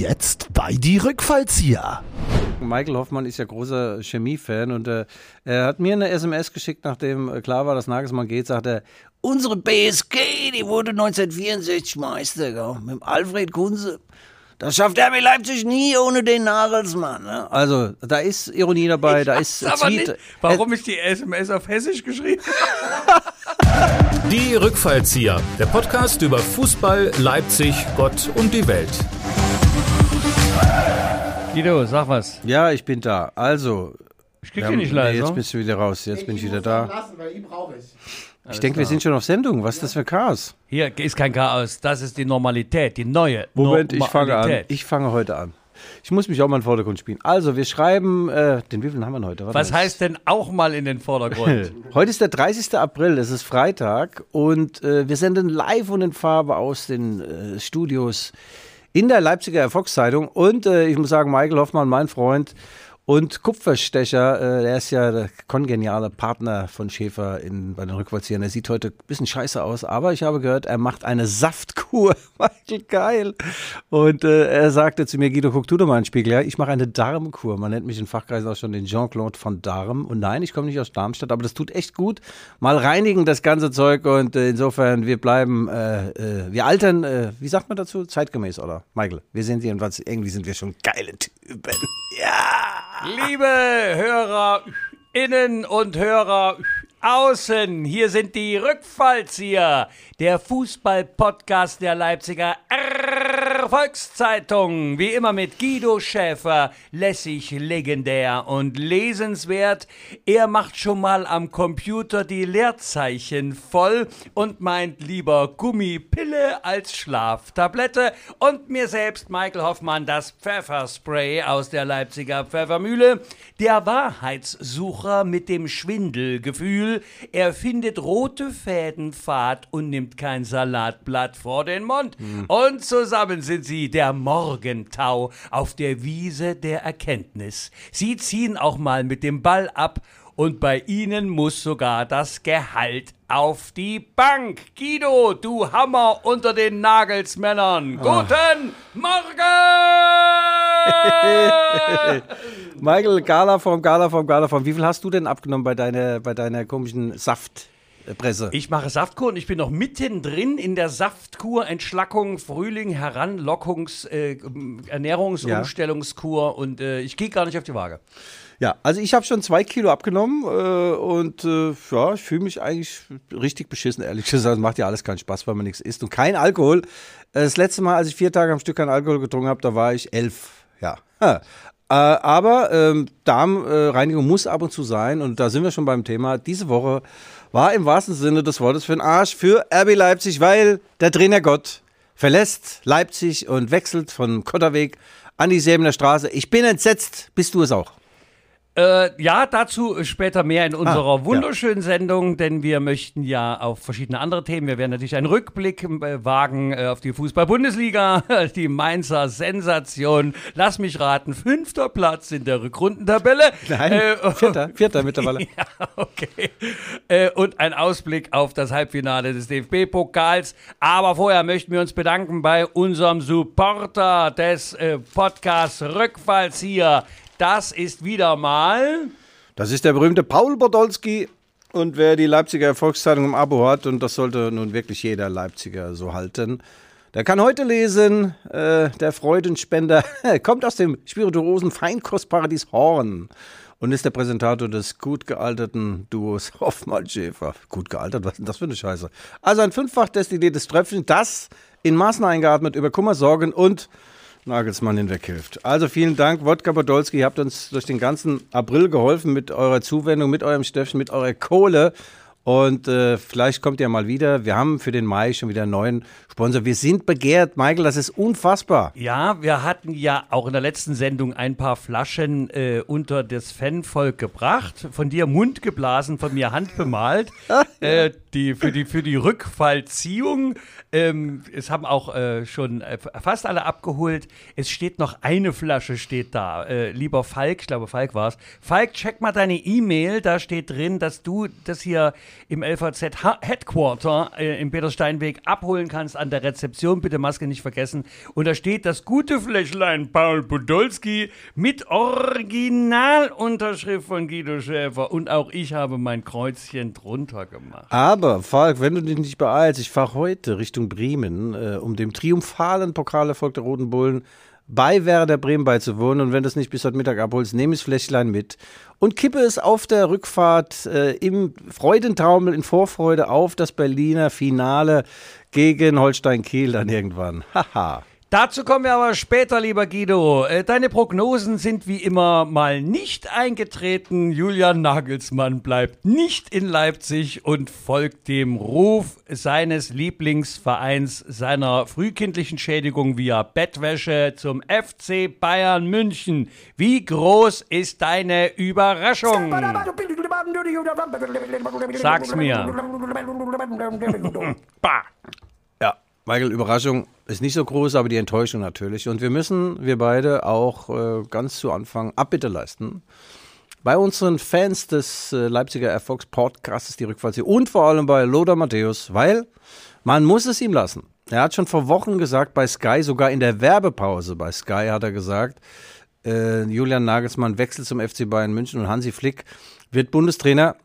jetzt bei die Rückfallzieher. Michael Hoffmann ist ja großer Chemie-Fan und äh, er hat mir eine SMS geschickt, nachdem äh, klar war, dass Nagelsmann geht, sagt er, unsere BSG, die wurde 1964 Meister, gell, mit Alfred Kunze. Das schafft RB Leipzig nie ohne den Nagelsmann. Ne? Also, da ist Ironie dabei, da ist nicht, warum ich die SMS auf Hessisch geschrieben Die Rückfallzieher, der Podcast über Fußball, Leipzig, Gott und die Welt. Guido, sag was. Ja, ich bin da. Also, Ich krieg dich nicht nee, leise. jetzt bist du wieder raus. Jetzt bin ich wieder da. Lassen, weil ihn brauche ich. Ich denke, wir sind schon auf Sendung. Was ist das für Chaos? Hier ist kein Chaos. Das ist die Normalität, die neue Moment, ich fange an. Normalität. Ich fange heute an. Ich muss mich auch mal in den Vordergrund spielen. Also, wir schreiben, äh, den wievielten haben wir heute? Warte Was mal. heißt denn auch mal in den Vordergrund? Heute ist der 30. April, es ist Freitag und äh, wir senden live und in Farbe aus den äh, Studios in der Leipziger Erfolgszeitung. Und äh, ich muss sagen, Michael Hoffmann, mein Freund und Kupferstecher, äh, der ist ja der kongeniale Partner von Schäfer in, bei den Rückwärtsziehern. Er sieht heute ein bisschen scheiße aus, aber ich habe gehört, er macht eine Saftkur. Michael, geil. Und äh, er sagte zu mir, Guido, guck du doch mal in den Spiegel. Ja, ich mache eine Darmkur. Man nennt mich in Fachkreisen auch schon den Jean-Claude von Darm. Und nein, ich komme nicht aus Darmstadt, aber das tut echt gut. Mal reinigen das ganze Zeug und äh, insofern, wir bleiben, äh, äh, wir altern, äh, wie sagt man dazu? Zeitgemäß, oder? Michael, wir sind was, irgendwie sind wir schon geile Typen. Ja! Liebe Hörer innen und Hörer außen, hier sind die Rückfallzieher, der Fußball-Podcast der Leipziger Volkszeitung. Wie immer mit Guido Schäfer, lässig, legendär und lesenswert. Er macht schon mal am Computer die Leerzeichen voll und meint lieber Gummipille als Schlaftablette. Und mir selbst, Michael Hoffmann, das Pfefferspray aus der Leipziger Pfeffermühle. Der Wahrheitssucher mit dem Schwindelgefühl. Er findet rote Fäden Fahrt und nimmt kein Salatblatt vor den Mund. Und zusammen sind sie der Morgentau auf der Wiese der Erkenntnis. Sie ziehen auch mal mit dem Ball ab und bei ihnen muss sogar das Gehalt auf die Bank. Guido, du Hammer unter den Nagelsmännern. Guten Morgen! Michael, Galaform, Galaform, Galaform. Wie viel hast du denn abgenommen bei deiner, bei deiner komischen Saftpresse? Ich mache Saftkur und ich bin noch mittendrin in der Saftkur, Entschlackung, Frühling, Heranlockungs-, äh, Ernährungsumstellungskur und äh, ich gehe gar nicht auf die Waage. Ja, also ich habe schon zwei Kilo abgenommen äh, und äh, ja, ich fühle mich eigentlich richtig beschissen, ehrlich gesagt. Macht ja alles keinen Spaß, weil man nichts isst und kein Alkohol. Äh, Das letzte Mal, als ich vier Tage am Stück kein Alkohol getrunken habe, da war ich elf. Ja. Äh, aber ähm, Darmreinigung muss ab und zu sein und da sind wir schon beim Thema. Diese Woche war im wahrsten Sinne des Wortes für den Arsch für RB Leipzig, weil der Trainer Gott verlässt Leipzig und wechselt von Kotterweg an die Säbener Straße. Ich bin entsetzt. Bist du es auch? Äh, ja, dazu später mehr in unserer ja. wunderschönen Sendung, denn wir möchten ja auf verschiedene andere Themen. Wir werden natürlich einen Rückblick äh, wagen äh, auf die Fußball-Bundesliga, die Mainzer Sensation. Lass mich raten, fünfter Platz in der Rückrundentabelle. Nein, Äh, vierter, vierter mittlerweile. Ja, okay. Äh, und ein Ausblick auf das Halbfinale des DFB-Pokals. Aber vorher möchten wir uns bedanken bei unserem Supporter des äh, Podcasts Rückfalls hier. Das ist wieder mal. Das ist der berühmte Paul Podolski. Und wer die Leipziger Erfolgszeitung im Abo hat, und das sollte nun wirklich jeder Leipziger so halten, der kann heute lesen, äh, der Freudenspender kommt aus dem spirituosen Feinkostparadies Horn und ist der Präsentator des gut gealterten Duos Hoffmann-Schäfer. Gut gealtert, was ist denn das für eine Scheiße? Also ein fünffach destilliertes Tröpfchen, das in Maßen eingeatmet über Kummer, Sorgen und Nagelsmann hinweghilft. Also vielen Dank, Wodka Podolski. Ihr habt uns durch den ganzen April geholfen mit eurer Zuwendung, mit eurem Stöffchen, mit eurer Kohle. Und äh, vielleicht kommt ihr mal wieder. Wir haben für den Mai schon wieder einen neuen Sponsor. Wir sind begehrt, Michael, das ist unfassbar. Ja, wir hatten ja auch in der letzten Sendung ein paar Flaschen äh, unter das Fanvolk gebracht. Von dir mundgeblasen, von mir handbemalt. äh, die, für, die, für die Rückfallziehung. Ähm, es haben auch äh, schon äh, fast alle abgeholt. Es steht noch eine Flasche steht da. Äh, lieber Falk, ich glaube Falk war es. Falk, check mal deine E-Mail. Da steht drin, dass du das hier im LVZ ha Headquarter äh, im Petersteinweg abholen kannst an der Rezeption. Bitte Maske nicht vergessen. Und da steht das gute Fläschlein Paul Podolski mit Originalunterschrift von Guido Schäfer. Und auch ich habe mein Kreuzchen drunter gemacht. Aber, Falk, wenn du dich nicht beeilst, ich fahre heute Richtung Bremen, äh, um dem triumphalen Pokalerfolg der Roten Bullen bei Werder Bremen beizuwohnen. Und wenn du es nicht bis heute Mittag abholst, nehme ich Fläschlein mit und kippe es auf der Rückfahrt äh, im Freudentaumel in Vorfreude auf das Berliner Finale gegen Holstein Kiel dann irgendwann. Haha. Dazu kommen wir aber später, lieber Guido. Äh, Deine Prognosen sind wie immer mal nicht eingetreten. Julian Nagelsmann bleibt nicht in Leipzig und folgt dem Ruf seines Lieblingsvereins, seiner frühkindlichen Schädigung via Bettwäsche zum FC Bayern München. Wie groß ist deine Überraschung? Sag's mir. bah. Ja, Michael, Überraschung ist nicht so groß, aber die Enttäuschung natürlich. Und wir müssen, wir beide, auch äh, ganz zu Anfang Abbitte leisten. Bei unseren Fans des äh, Leipziger Erfolgspodcasts, die Rückfallzieher und vor allem bei Lothar Matthäus, weil man muss es ihm lassen. Er hat schon vor Wochen gesagt, bei Sky, sogar in der Werbepause bei Sky hat er gesagt, äh, Julian Nagelsmann wechselt zum FC Bayern München und Hansi Flick wird Bundestrainer.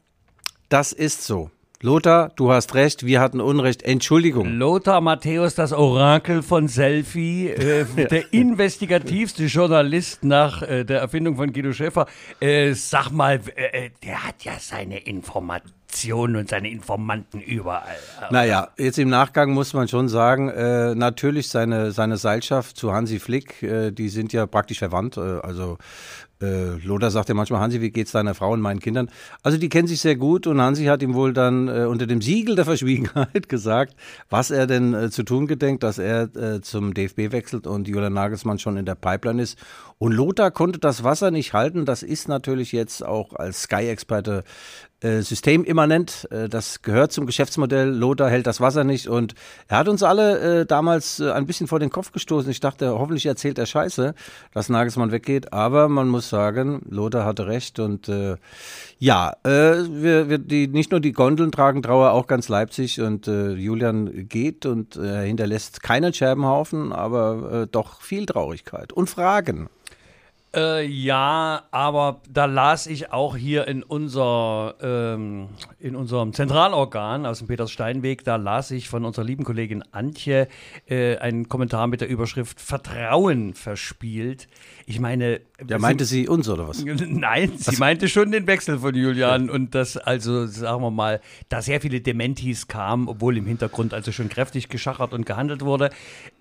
Das ist so. Lothar, du hast recht, wir hatten Unrecht. Entschuldigung. Lothar Matthäus, das Orakel von Selfie, äh, der investigativste Journalist nach äh, der Erfindung von Guido Schäfer. Äh, sag mal, äh, der hat ja seine Informationen und seine Informanten überall. Naja, jetzt im Nachgang muss man schon sagen, äh, natürlich seine, seine Seilschaft zu Hansi Flick, äh, die sind ja praktisch verwandt. Äh, also äh, Lothar sagt ja manchmal, Hansi, wie geht's deiner Frau und meinen Kindern? Also die kennen sich sehr gut und Hansi hat ihm wohl dann äh, unter dem Siegel der Verschwiegenheit gesagt, was er denn äh, zu tun gedenkt, dass er äh, zum DFB wechselt und Julian Nagelsmann schon in der Pipeline ist. Und Lothar konnte das Wasser nicht halten. Das ist natürlich jetzt auch als Sky-Experte äh, systemimmanent. Äh, das gehört zum Geschäftsmodell. Lothar hält das Wasser nicht und er hat uns alle äh, damals äh, ein bisschen vor den Kopf gestoßen. Ich dachte, hoffentlich erzählt er Scheiße, dass Nagelsmann weggeht. Aber man muss sagen, Lothar hatte recht und äh, ja, wir, wir die, nicht nur die Gondeln tragen Trauer, auch ganz Leipzig und Julian geht und hinterlässt keinen Scherbenhaufen, aber doch viel Traurigkeit und Fragen. Äh, ja, aber da las ich auch hier in, unser, ähm, in unserem Zentralorgan aus dem Peterssteinweg, da las ich von unserer lieben Kollegin Antje äh, einen Kommentar mit der Überschrift Vertrauen verspielt. Ich meine. Ja, meinte sie uns oder was? Nein, sie was? meinte schon den Wechsel von Julian und dass also, sagen wir mal, da sehr viele Dementis kamen, obwohl im Hintergrund also schon kräftig geschachert und gehandelt wurde.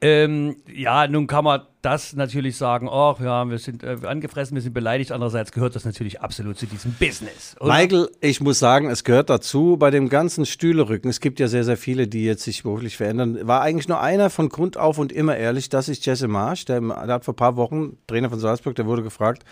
Ähm, ja, nun kann man das natürlich sagen, ach ja, wir sind äh, angefressen, wir sind beleidigt. Andererseits gehört das natürlich absolut zu diesem Business. Oder? Michael, ich muss sagen, es gehört dazu, bei dem ganzen Stühlerücken, es gibt ja sehr, sehr viele, die jetzt sich beruflich verändern, war eigentlich nur einer von Grund auf und immer ehrlich, das ist Jesse Marsch, der, der hat vor ein paar Wochen, Trainer von Salzburg, der wurde gefragt,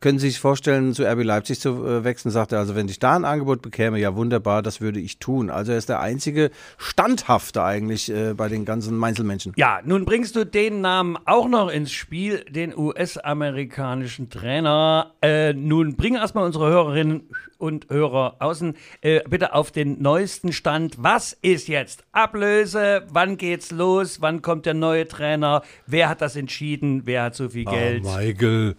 können Sie sich vorstellen, zu RB Leipzig zu äh, wechseln? Sagt er, also wenn ich da ein Angebot bekäme, ja wunderbar, das würde ich tun. Also er ist der einzige Standhafte eigentlich äh, bei den ganzen Mainzelmenschen. Ja, nun bringst du den Namen auch noch ins Spiel, den US-amerikanischen Trainer. Äh, nun bring erstmal unsere Hörerinnen und Hörer außen äh, bitte auf den neuesten Stand. Was ist jetzt Ablöse? Wann geht's los? Wann kommt der neue Trainer? Wer hat das entschieden? Wer hat so viel ah, Geld? Oh, Michael.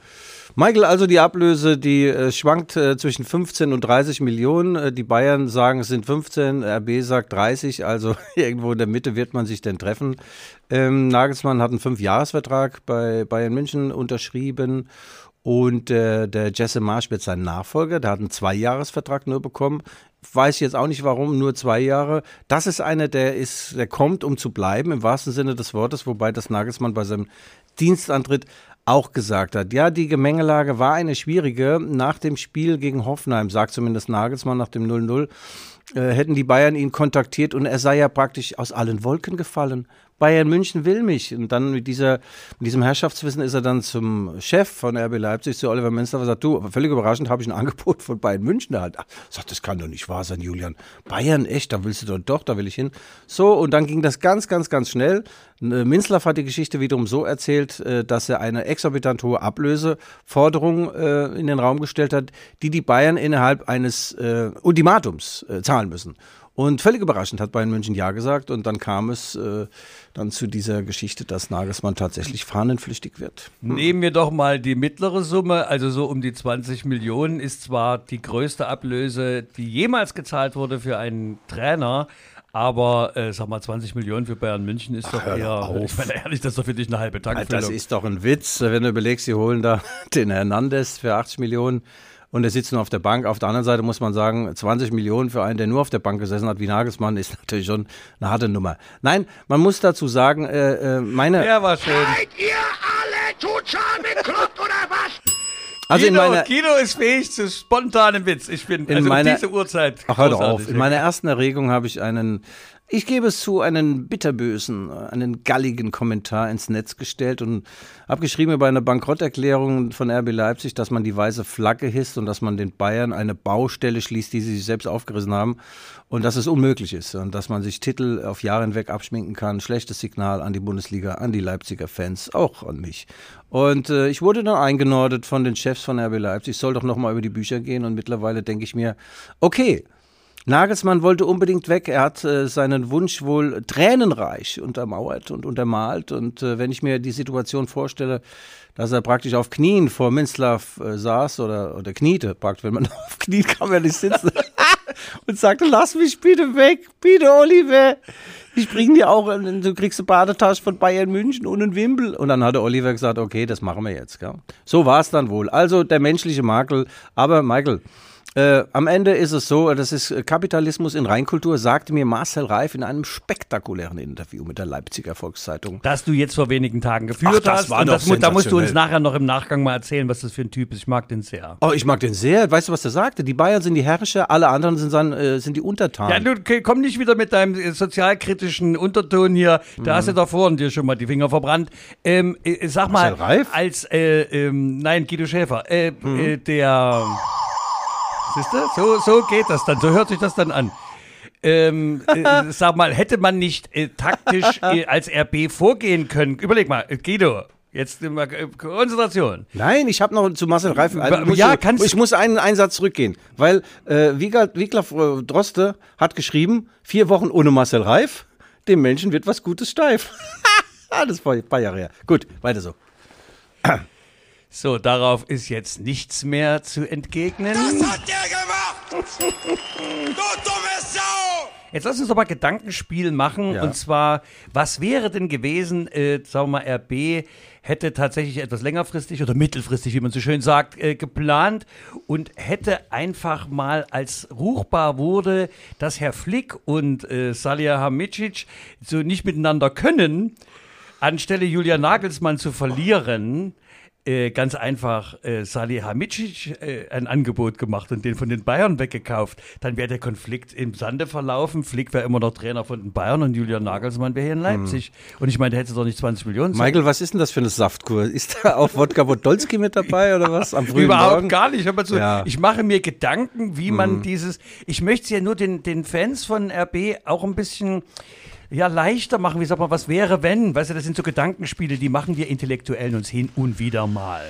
Michael, also die Ablöse, die äh, schwankt äh, zwischen 15 und 30 Millionen. Äh, die Bayern sagen, es sind 15, RB sagt 30, also irgendwo in der Mitte wird man sich denn treffen. Ähm, Nagelsmann hat einen Fünfjahresvertrag bei Bayern München unterschrieben und äh, der Jesse Marsch wird sein Nachfolger, der hat einen Zweijahresvertrag nur bekommen. Weiß jetzt auch nicht warum, nur zwei Jahre. Das ist einer, der ist, der kommt, um zu bleiben, im wahrsten Sinne des Wortes, wobei das Nagelsmann bei seinem Dienstantritt auch gesagt hat. Ja, die Gemengelage war eine schwierige. Nach dem Spiel gegen Hoffenheim, sagt zumindest Nagelsmann nach dem 0-0, äh, hätten die Bayern ihn kontaktiert und er sei ja praktisch aus allen Wolken gefallen. Bayern München will mich. Und dann mit, dieser, mit diesem Herrschaftswissen ist er dann zum Chef von RB Leipzig, zu Oliver Münster, und sagt, du, völlig überraschend habe ich ein Angebot von Bayern München erhalten. Sagt, das kann doch nicht wahr sein, Julian. Bayern, echt, da willst du doch, doch, da will ich hin. So, und dann ging das ganz, ganz, ganz schnell. Äh, Minzlaff hat die Geschichte wiederum so erzählt, äh, dass er eine exorbitant hohe Ablöseforderung äh, in den Raum gestellt hat, die die Bayern innerhalb eines Ultimatums zahlen müssen. Und völlig überraschend hat Bayern München Ja gesagt und dann kam es äh, dann zu dieser Geschichte, dass Nagelsmann tatsächlich fahnenflüchtig wird. Hm. Nehmen wir doch mal die mittlere Summe, also so um die 20 Millionen ist zwar die größte Ablöse, die jemals gezahlt wurde für einen Trainer, aber äh, sag mal, 20 Millionen für Bayern München ist Ach, doch eher, auf. ich meine ehrlich, das ist doch für dich eine halbe Tankfüllung. Das ist doch ein Witz, wenn du überlegst, sie holen da den Hernandez für 80 Millionen und er sitzt nur auf der Bank. Auf der anderen Seite muss man sagen, 20 Millionen für einen, der nur auf der Bank gesessen hat, wie Nagelsmann, ist natürlich schon eine harte Nummer. Nein, man muss dazu sagen, äh, äh, meine... Der war schön. Seid ihr alle total bekloppt oder was? Also Kino, in meiner, Kino ist fähig zu spontanem Witz. Ich bin in also meiner, diese Uhrzeit. Ach, hör doch auf. In meiner ersten Erregung habe ich einen ich gebe es zu, einen bitterbösen, einen galligen Kommentar ins Netz gestellt und habe geschrieben über eine Bankrotterklärung von RB Leipzig, dass man die weiße Flagge hisst und dass man den Bayern eine Baustelle schließt, die sie sich selbst aufgerissen haben und dass es unmöglich ist und dass man sich Titel auf Jahre hinweg abschminken kann. Schlechtes Signal an die Bundesliga, an die Leipziger Fans, auch an mich. Und äh, ich wurde dann eingenordet von den Chefs von RB Leipzig, ich soll doch nochmal über die Bücher gehen und mittlerweile denke ich mir, okay, Nagelsmann wollte unbedingt weg. Er hat äh, seinen Wunsch wohl tränenreich untermauert und untermalt. Und äh, wenn ich mir die Situation vorstelle, dass er praktisch auf Knien vor Minzlaff äh, saß oder, oder kniete, praktisch, wenn man auf Knien kann man nicht sitzen, und sagte, lass mich bitte weg, bitte Oliver. Ich bringe dir auch, du kriegst eine Badetasche von Bayern München und einen Wimpel. Und dann hatte Oliver gesagt, okay, das machen wir jetzt. Gell? So war es dann wohl. Also der menschliche Makel. Aber Michael, äh, am Ende ist es so, das ist Kapitalismus in Reinkultur, sagte mir Marcel Reif in einem spektakulären Interview mit der Leipziger Volkszeitung. Das du jetzt vor wenigen Tagen geführt Ach, das hast. War doch das, da musst du uns nachher noch im Nachgang mal erzählen, was das für ein Typ ist. Ich mag den sehr. Oh, ich mag den sehr. Weißt du, was der sagte? Die Bayern sind die Herrscher, alle anderen sind, dann, äh, sind die Untertanen. Ja, du komm nicht wieder mit deinem äh, sozialkritischen Unterton hier. Da mhm. hast du da vorhin dir schon mal die Finger verbrannt. Ähm, äh, sag Marcel mal, Reif? als, äh, ähm, nein, Guido Schäfer, äh, mhm. der... Siehst du? So, so geht das dann, so hört sich das dann an. Ähm, äh, sag mal, hätte man nicht äh, taktisch äh, als RB vorgehen können? Überleg mal, äh, Guido, Jetzt mal äh, Konzentration. Nein, ich habe noch zu Marcel Reif. Also ja, kannst ich muss einen Einsatz zurückgehen, weil äh, Wiglaf äh, Droste hat geschrieben: Vier Wochen ohne Marcel Reif, dem Menschen wird was Gutes steif. das war ein paar Jahre her. Gut, weiter so. So, darauf ist jetzt nichts mehr zu entgegnen. Was hat der gemacht? du dumme Sau! Jetzt lass uns doch mal Gedankenspiel machen. Ja. Und zwar, was wäre denn gewesen, äh, sagen wir mal, RB hätte tatsächlich etwas längerfristig oder mittelfristig, wie man so schön sagt, äh, geplant und hätte einfach mal, als ruchbar wurde, dass Herr Flick und äh, Salihamidzic so nicht miteinander können, anstelle Julian Nagelsmann zu verlieren, äh, ganz einfach äh, Salihamidzic äh, ein Angebot gemacht und den von den Bayern weggekauft, dann wäre der Konflikt im Sande verlaufen. Flick wäre immer noch Trainer von den Bayern und Julian Nagelsmann wäre hier in Leipzig. Hm. Und ich meine, der hätte doch nicht 20 Millionen. Michael, was ist denn das für eine Saftkur? Ist da auch Wodka Wodolski mit dabei oder was? Am frühen Überhaupt Morgen? gar nicht. So, ja. Ich mache mir Gedanken, wie man hm. dieses. Ich möchte es ja nur den, den Fans von RB auch ein bisschen ja, leichter machen. Wie sagt man, was wäre, wenn? Weißt du, das sind so Gedankenspiele, die machen wir Intellektuellen uns hin und wieder mal.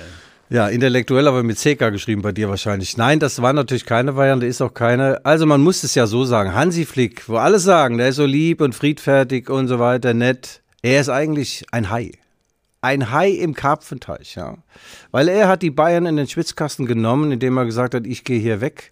Ja, intellektuell, aber mit CK geschrieben bei dir wahrscheinlich. Nein, das war natürlich keine Variante, ist auch keine. Also man muss es ja so sagen. Hansi Flick, wo alle sagen, der ist so lieb und friedfertig und so weiter, nett. Er ist eigentlich ein Hai. Ein Hai im Karpfenteich, ja. Weil er hat die Bayern in den Schwitzkasten genommen, indem er gesagt hat, ich gehe hier weg.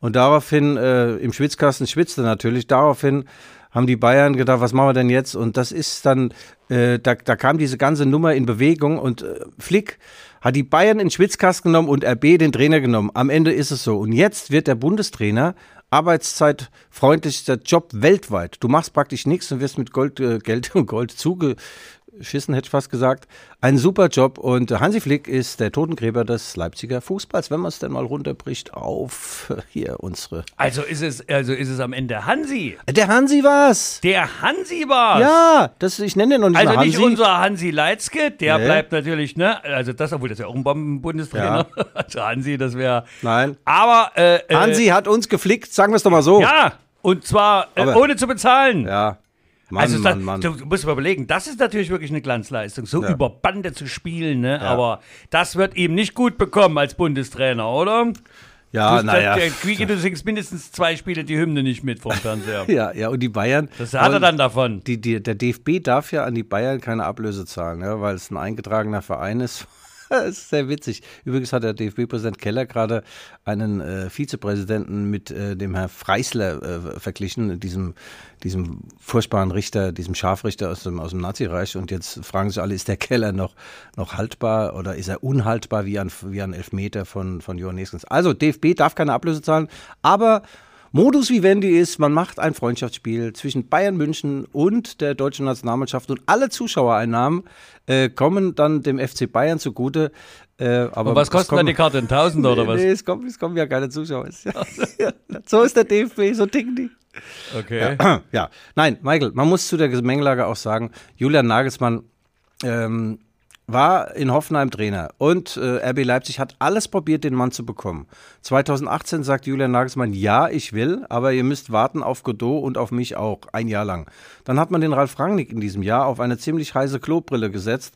Und daraufhin, äh, im Schwitzkasten schwitzte natürlich, daraufhin haben die Bayern gedacht, was machen wir denn jetzt? Und das ist dann, äh, da, da kam diese ganze Nummer in Bewegung und äh, Flick hat die Bayern in Schwitzkasten genommen und RB den Trainer genommen. Am Ende ist es so. Und jetzt wird der Bundestrainer arbeitszeitfreundlichster Job weltweit. Du machst praktisch nichts und wirst mit Gold, äh, Geld und Gold zuge Schissen, hätte ich fast gesagt. Ein super Job und Hansi Flick ist der Totengräber des Leipziger Fußballs, wenn man es denn mal runterbricht auf äh, hier unsere. Also ist es, also ist es am Ende Hansi. Der Hansi war's! Der Hansi war's. Ja, das, ich nenne den noch nicht Also mal nicht Hansi. unser Hansi Leitzke, der Nee. bleibt natürlich, ne? Also das, obwohl das ja auch ein Bombenbundestrainer. Also Hansi, das wäre. Nein. Aber äh, äh, Hansi hat uns geflickt, sagen wir es doch mal so. Ja, und zwar äh, ohne zu bezahlen. Ja. Mann, also Mann, Mann. Du, musst mal überlegen, das ist natürlich wirklich eine Glanzleistung, so Ja. über Bande zu spielen, ne? Aber das wird ihm nicht gut bekommen als Bundestrainer, oder? ja, naja. der, Quieke, du singst mindestens zwei Spiele die Hymne nicht mit vom Fernseher. Ja, ja, und die Bayern. Das hat er dann davon. Die, die, der DFB darf ja an die Bayern keine Ablöse zahlen, ja, weil es ein eingetragener Verein ist. Das ist sehr witzig. Übrigens hat der DFB-Präsident Keller gerade einen äh, Vizepräsidenten mit äh, dem Herrn Freisler äh, verglichen, diesem, diesem furchtbaren Richter, diesem Scharfrichter aus dem, aus dem Nazireich. Und jetzt fragen sich alle, ist der Keller noch, noch haltbar oder ist er unhaltbar wie ein, wie ein Elfmeter von, von Johann Neskens? Also DFB darf keine Ablöse zahlen, aber Modus vivendi ist, man macht ein Freundschaftsspiel zwischen Bayern München und der deutschen Nationalmannschaft und alle Zuschauereinnahmen äh, kommen dann dem FC Bayern zugute. Äh, aber Und was kostet kommen- dann die Karte? Ein Tausender oder was? Nee, es kommen, es kommen ja keine Zuschauer. Ja, so ist der DFB, so ticken die. Okay. Ja, nein, Michael, man muss zu der Gemengelage auch sagen, Julian Nagelsmann ähm, war in Hoffenheim Trainer und äh, RB Leipzig hat alles probiert, den Mann zu bekommen. 2018 sagt Julian Nagelsmann, ja, ich will, aber ihr müsst warten auf Godot und auf mich auch, ein Jahr lang. Dann hat man den Ralf Rangnick in diesem Jahr auf eine ziemlich heiße Klobrille gesetzt.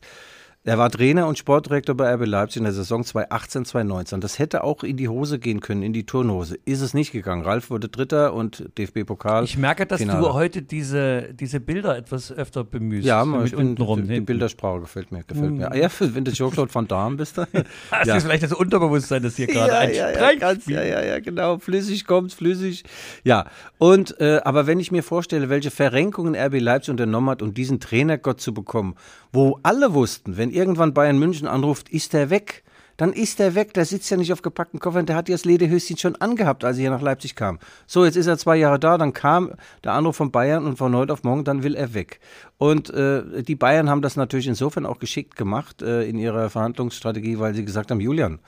Er war Trainer und Sportdirektor bei RB Leipzig in der Saison 2018, 2019. Das hätte auch in die Hose gehen können, in die Turnhose. Ist es nicht gegangen. Ralf wurde Dritter und DFB-Pokal. Ich merke, dass Finale. du heute diese, diese Bilder etwas öfter bemühst. Ja, man, ich bin, die, die. Bildersprache gefällt mir. Gefällt mir. Ah, Ja, wenn du Jean-Claude Van Damme bist. da. Das ja. ist vielleicht das Unterbewusstsein, das hier gerade ja, ja, ja, ganz, ja, ja, ja, genau. Flüssig kommt, flüssig. Ja, und, äh, aber wenn ich mir vorstelle, welche Verrenkungen RB Leipzig unternommen hat, um diesen Trainergott zu bekommen, wo alle wussten, wenn irgendwann Bayern München anruft, ist er weg. Dann ist er weg, der sitzt ja nicht auf gepackten Koffern, der hat ja das Lederhöschen schon angehabt, als er hier nach Leipzig kam. So, jetzt ist er zwei Jahre da, dann kam der Anruf von Bayern und von heute auf morgen, dann will er weg. Und äh, die Bayern haben das natürlich insofern auch geschickt gemacht äh, in ihrer Verhandlungsstrategie, weil sie gesagt haben, Julian,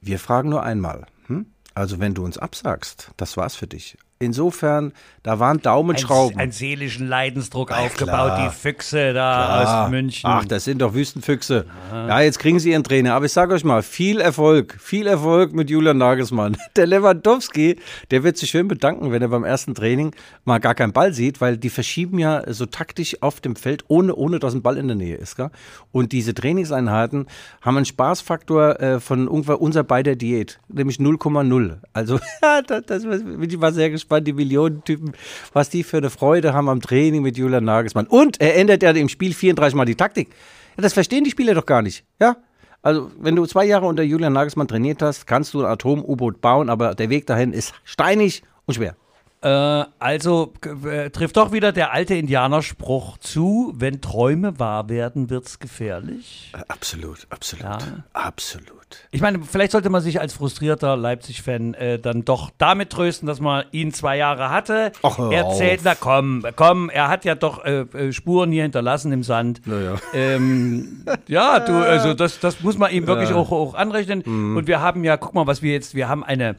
wir fragen nur einmal. Hm? Also wenn du uns absagst, das war's für dich. Insofern, da waren Daumenschrauben. Ein, einen seelischen Leidensdruck Ja, aufgebaut, klar. die Füchse da Ah, aus München. Ach, das sind doch Wüstenfüchse. Ja, jetzt kriegen sie ihren Trainer. Aber ich sage euch mal, viel Erfolg, viel Erfolg mit Julian Nagelsmann. Der Lewandowski, der wird sich schön bedanken, wenn er beim ersten Training mal gar keinen Ball sieht, weil die verschieben ja so taktisch auf dem Feld, ohne, ohne dass ein Ball in der Nähe ist. Gell? Und diese Trainingseinheiten haben einen Spaßfaktor äh, von ungefähr unser beider Diät, nämlich 0,0. Also, ja, das, das bin ich mal sehr gespannt, die Millionentypen, was die für eine Freude haben am Training mit Julian Nagelsmann. Und er ändert ja im Spiel 34 Mal die Taktik. Ja, das verstehen die Spieler doch gar nicht. Ja? Also, wenn du zwei Jahre unter Julian Nagelsmann trainiert hast, kannst du ein Atom-U-Boot bauen, aber der Weg dahin ist steinig und schwer. Äh, also äh, trifft doch wieder der alte Indianerspruch zu, wenn Träume wahr werden, wird's gefährlich. Absolut, absolut, Ja. absolut. Ich meine, vielleicht sollte man sich als frustrierter Leipzig-Fan äh, dann doch damit trösten, dass man ihn zwei Jahre hatte. Ach, er zählt, na komm, komm, er hat ja doch äh, äh, Spuren hier hinterlassen im Sand. Ja. Ähm, ja, du, also das, das muss man ihm wirklich auch, auch anrechnen. Mhm. Und wir haben ja, guck mal, was wir jetzt, wir haben eine,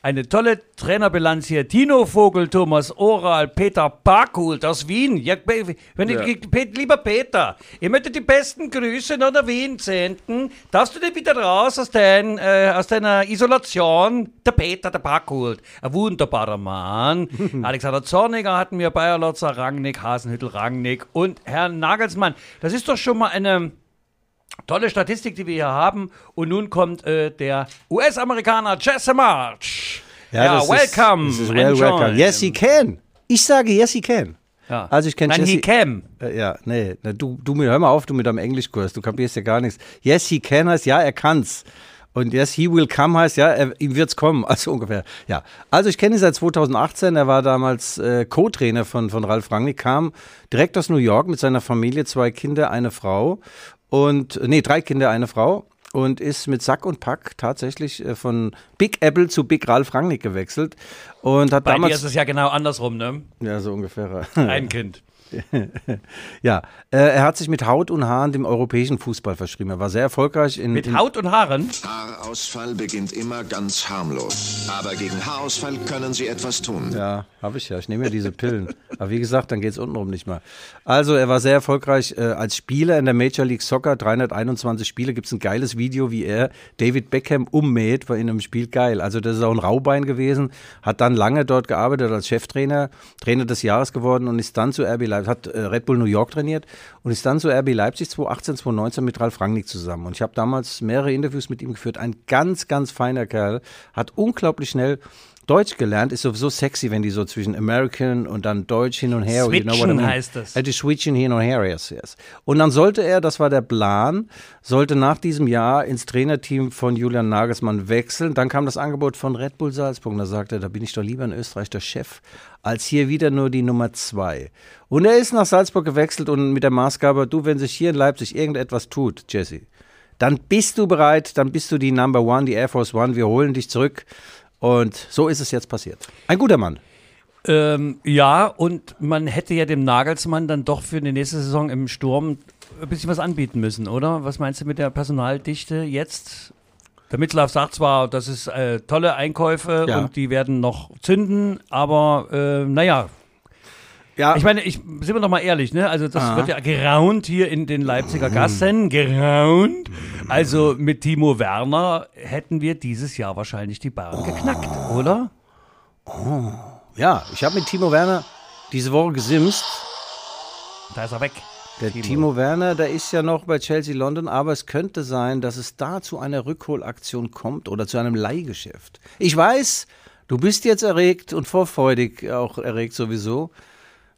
eine tolle Trainerbilanz hier. Tino Vogel, Thomas Oral, Peter Barkult aus Wien. Ja, wenn Ja. ich, lieber Peter, ich möchte die besten Grüße nach der Wien senden. Darfst du denn wieder raus aus, dein, äh, aus deiner Isolation? Der Peter, der Barkult, ein wunderbarer Mann. Alexander Zorniger hatten wir, Bayer Lotzer, Rangnick, Hasenhüttel, Rangnick und Herrn Nagelsmann. Das ist doch schon mal eine tolle Statistik, die wir hier haben. Und nun kommt äh, der US-Amerikaner Jesse March. Ja, das welcome. Ist, das ist well enjoy. welcome. Yes, he can. Ich sage yes, he can. Ja. Also ich kenne Jesse. he came. Äh, ja, nee, du, du hör mal auf, du mit deinem Englischkurs, du kapierst ja gar nichts. Yes, he can heißt, ja, er kann's. Und yes, he will come heißt, ja, er, ihm wird's kommen, also ungefähr. Ja, also ich kenne ihn seit 2018, er war damals äh, Co-Trainer von, von Ralf Rangnick, kam direkt aus New York mit seiner Familie, zwei Kinder, eine Frau und, nee, drei Kinder, eine Frau und ist mit Sack und Pack tatsächlich äh, von Big Apple zu Big Ralf Rangnick gewechselt und hat Bei dir damals, ist es ja genau andersrum, ne? ja, so ungefähr. Ein Kind. Ja, äh, er hat sich mit Haut und Haaren dem europäischen Fußball verschrieben. Er war sehr erfolgreich in. Mit in, Haut und Haaren. Haarausfall beginnt immer ganz harmlos. Aber gegen Haarausfall können Sie etwas tun. Ja, habe ich ja. Ich nehme ja diese Pillen. Aber wie gesagt, dann geht es untenrum nicht mehr. Also, er war sehr erfolgreich äh, als Spieler in der Major League Soccer. 321 Spiele. Gibt es ein geiles Video, wie er David Beckham ummäht, war in einem Spiel geil. Also, das ist auch ein Raubein gewesen. Hat dann lange dort gearbeitet als Cheftrainer, Trainer des Jahres geworden und ist dann zu RB Leipzig, hat äh, Red Bull New York trainiert und ist dann zu RB Leipzig 2018, 2019 mit Ralf Rangnick zusammen. Und ich habe damals mehrere Interviews mit ihm geführt. Ein ganz, ganz feiner Kerl. Hat unglaublich schnell Deutsch gelernt, ist sowieso sexy, wenn die so zwischen American und dann Deutsch hin und her. Switchen heißt das. Ja, die switchen hin und her, yes, yes. Und dann sollte er, das war der Plan, sollte nach diesem Jahr ins Trainerteam von Julian Nagelsmann wechseln. Dann kam das Angebot von Red Bull Salzburg. Und da sagte er, da bin ich doch lieber in Österreich der Chef, als hier wieder nur die Nummer zwei. Und er ist nach Salzburg gewechselt und mit der Maßgabe, du, wenn sich hier in Leipzig irgendetwas tut, Jesse, dann bist du bereit, dann bist du die Number One, die Air Force One, wir holen dich zurück. Und so ist es jetzt passiert. Ein guter Mann. Ähm, ja, und man hätte ja dem Nagelsmann dann doch für die nächste Saison im Sturm ein bisschen was anbieten müssen, oder? Was meinst du mit der Personaldichte jetzt? Der Mitzlaff sagt zwar, das ist äh, tolle Einkäufe Ja. und die werden noch zünden, aber äh, naja, Ja, ich meine, ich, sind wir doch mal ehrlich, ne? Also das wird ja geraunt hier in den Leipziger Gassen, geraunt. Also mit Timo Werner hätten wir dieses Jahr wahrscheinlich die Bayern geknackt, oder? ja, ich habe mit Timo Werner diese Woche gesimst. Da ist er weg. Der Timo. Werner, der ist ja noch bei Chelsea London, aber es könnte sein, dass es da zu einer Rückholaktion kommt oder zu einem Leihgeschäft. Ich weiß, du bist jetzt erregt und vorfreudig auch erregt sowieso.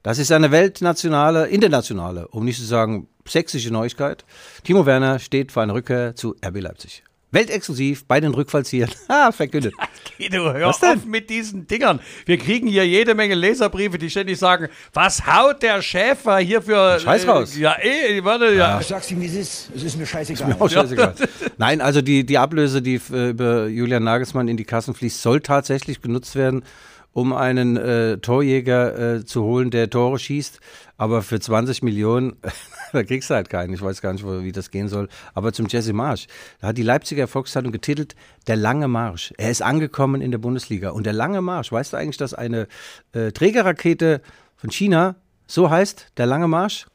Das ist eine weltnationale, internationale, um nicht zu sagen sächsische Neuigkeit. Timo Werner steht für eine Rückkehr zu RB Leipzig. Weltexklusiv bei den Rückfallziehern. Ha, verkündet. Guido, hör Was denn? auf mit diesen Dingern. Wir kriegen hier jede Menge Leserbriefe, die ständig sagen, was haut der Schäfer hier für... Scheiß raus. Ja, eh, warte, ja. Ich sag's ihm, wie es ist. Es ist mir scheißegal. Auch scheißegal. Nein, also die, die Ablöse, die äh, über Julian Nagelsmann in die Kassen fließt, soll tatsächlich genutzt werden, um einen äh, Torjäger äh, zu holen, der Tore schießt. Aber für 20 Millionen, da kriegst du halt keinen. Ich weiß gar nicht, wie das gehen soll. Aber zum Jesse Marsch. Da hat die Leipziger Volkszeitung getitelt, der lange Marsch. Er ist angekommen in der Bundesliga. Und der lange Marsch, weißt du eigentlich, dass eine äh, Trägerrakete von China so heißt, der lange Marsch?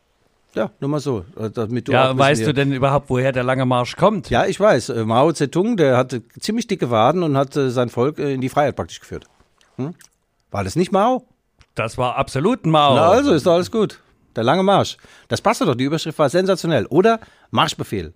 Ja, nur mal so. äh, Damit du Ja, weißt du denn überhaupt, woher der lange Marsch kommt? ja, ich weiß. Äh, Mao Zedong, der hatte ziemlich dicke Waden und hat äh, sein Volk äh, in die Freiheit praktisch geführt. Hm? War das nicht Mao? Das war absolut ein Mao. Na also, ist doch alles gut. Der lange Marsch. Das passte doch. Die Überschrift war sensationell. Oder Marschbefehl.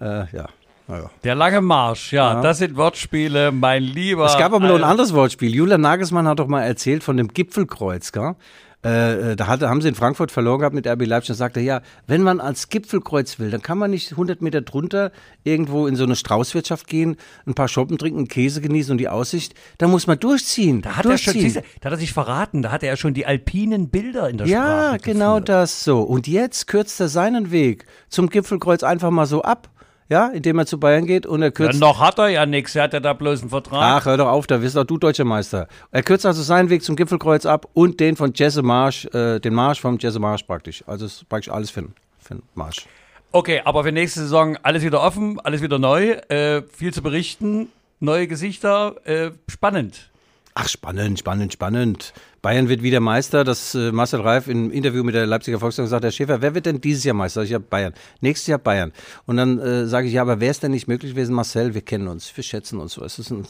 Äh, ja. Naja. Der lange Marsch, ja, das sind Wortspiele, mein lieber. Es gab aber noch ein Al- anderes Wortspiel. Julian Nagelsmann hat doch mal erzählt von dem Gipfelkreuz, gell? Äh, äh, da hatte, haben sie in Frankfurt verloren gehabt mit RB Leipzig und sagte, ja, wenn man als Gipfelkreuz will, dann kann man nicht 100 Meter drunter irgendwo in so eine Straußwirtschaft gehen, ein paar Shoppen trinken, Käse genießen und die Aussicht, da muss man durchziehen. Da hat, er schon, durchziehen. siehste, da hat er sich verraten, da hatte er schon die alpinen Bilder in der Sprache. Ja, genau das so. Und jetzt kürzt er seinen Weg zum Gipfelkreuz einfach mal so ab, ja, indem er zu Bayern geht und er Ja, kürzt noch hat er ja nichts, er hat ja da bloß einen Vertrag. Ach, hör doch auf, da bist doch du deutscher Meister. Er kürzt also seinen Weg zum Gipfelkreuz ab und den von Jesse Marsch, äh, den Marsch vom Jesse Marsch praktisch. Also es ist praktisch alles für, den- für den Marsch. Okay, aber für nächste Saison alles wieder offen, alles wieder neu, äh, viel zu berichten, neue Gesichter, äh, spannend. Ach, spannend, spannend, spannend. Bayern wird wieder Meister. Das äh, Marcel Reif im Interview mit der Leipziger Volkszeitung gesagt, Herr Schäfer, wer wird denn dieses Jahr Meister? Ich ja Bayern. Nächstes Jahr Bayern. Und dann äh, sage ich, ja, aber wäre es denn nicht möglich gewesen, Marcel, wir kennen uns, wir schätzen uns so. Es ist ein,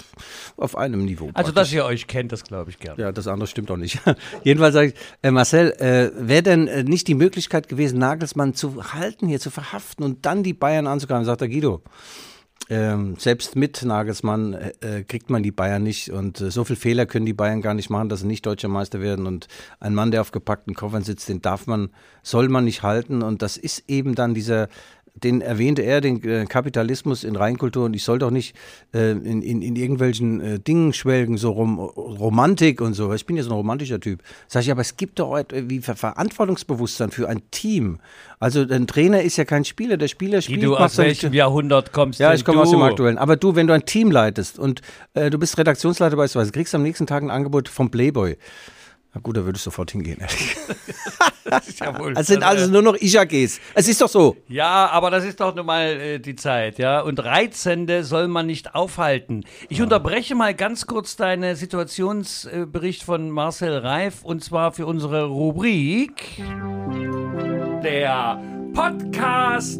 auf einem Niveau. Also, dass ihr euch kennt, das glaube ich gerne. Ja, das andere stimmt auch nicht. Jedenfalls sage ich, äh, Marcel, äh, wäre denn äh, nicht die Möglichkeit gewesen, Nagelsmann zu halten hier, zu verhaften und dann die Bayern anzugreifen? Sagt der Guido. Ähm, selbst mit Nagelsmann äh, äh, kriegt man die Bayern nicht. Und äh, so viel Fehler können die Bayern gar nicht machen, dass sie nicht deutscher Meister werden. Und ein Mann, der auf gepackten Koffern sitzt, den darf man, soll man nicht halten. Und das ist eben dann dieser den erwähnte er, den äh, Kapitalismus in Reinkultur und ich soll doch nicht äh, in, in, in irgendwelchen äh, Dingen schwelgen, so rom Romantik und so. Ich bin ja so ein romantischer Typ. Sag ich, aber es gibt doch wie Ver Verantwortungsbewusstsein für ein Team. Also ein Trainer ist ja kein Spieler, der Spieler spielt. Die du aus welchem Jahrhundert kommst ja, ich komme aus dem aktuellen. Aber du, wenn du ein Team leitest und äh, du bist Redaktionsleiter beispielsweise, kriegst am nächsten Tag ein Angebot vom Playboy. Na gut, da würde ich sofort hingehen. Das ist ja wohl. Es sind also nur noch Ishages. Es ist doch so. Ja, aber das ist doch nun mal äh, die Zeit, ja. Und Reizende soll man nicht aufhalten. Ich unterbreche mal ganz kurz deinen Situationsbericht von Marcel Reif und zwar für unsere Rubrik. Der Podcast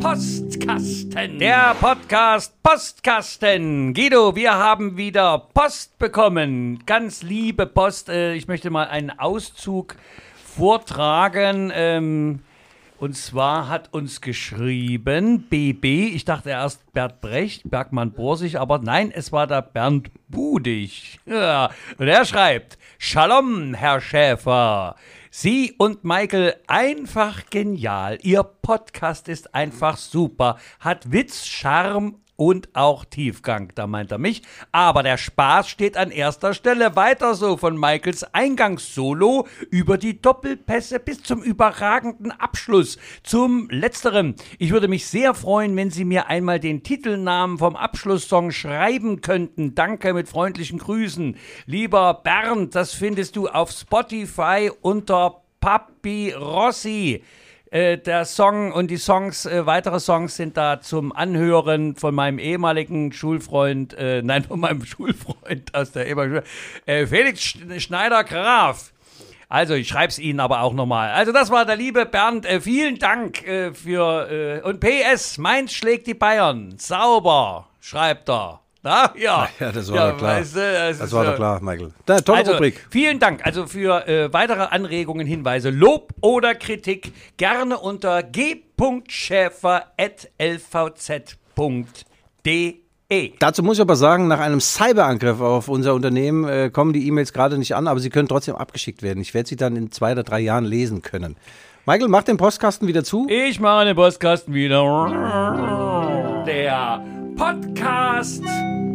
Postkasten. Der Podcast Postkasten. Guido, wir haben wieder Post bekommen. Ganz liebe Post. Äh, Ich möchte mal einen Auszug vortragen. Ähm, und zwar hat uns geschrieben BB, ich dachte erst Bert Brecht, Bergmann Borsig, aber nein, es war der Bernd Budig. Ja, und er schreibt, Shalom, Herr Schäfer. Sie und Michael einfach genial. Ihr Podcast ist einfach super. Hat Witz, Charme und auch Tiefgang, da meint er mich. Aber der Spaß steht an erster Stelle. Weiter so von Michaels Eingangssolo über die Doppelpässe bis zum überragenden Abschluss. Zum letzteren. Ich würde mich sehr freuen, wenn Sie mir einmal den Titelnamen vom Abschlusssong schreiben könnten. Danke mit freundlichen Grüßen. Lieber Bernd, das findest du auf Spotify unter Papi Rossi. Äh, der Song und die Songs, äh, weitere Songs sind da zum Anhören von meinem ehemaligen Schulfreund, äh, nein, von meinem Schulfreund aus der ehemaligen Schule, äh, Felix Sch- Schneider-Graf. Also, ich schreib's Ihnen aber auch nochmal. Also, das war der liebe Bernd. Äh, vielen Dank für. Und PS, Mainz schlägt die Bayern. Sauber, schreibt er. Na, ja. Ja, das war doch klar. weißt du, Das ist, war doch klar, Michael. Da, tolle also, Rubrik. Vielen Dank. Also für äh, weitere Anregungen, Hinweise, Lob oder Kritik gerne unter g.schäfer.lvz.de. Dazu muss ich aber sagen, nach einem Cyberangriff auf unser Unternehmen äh, kommen die E-Mails gerade nicht an, aber sie können trotzdem abgeschickt werden. Ich werde sie dann in zwei oder drei Jahren lesen können. Michael, mach den Postkasten wieder zu. Ich mache den Postkasten wieder. Der Podcast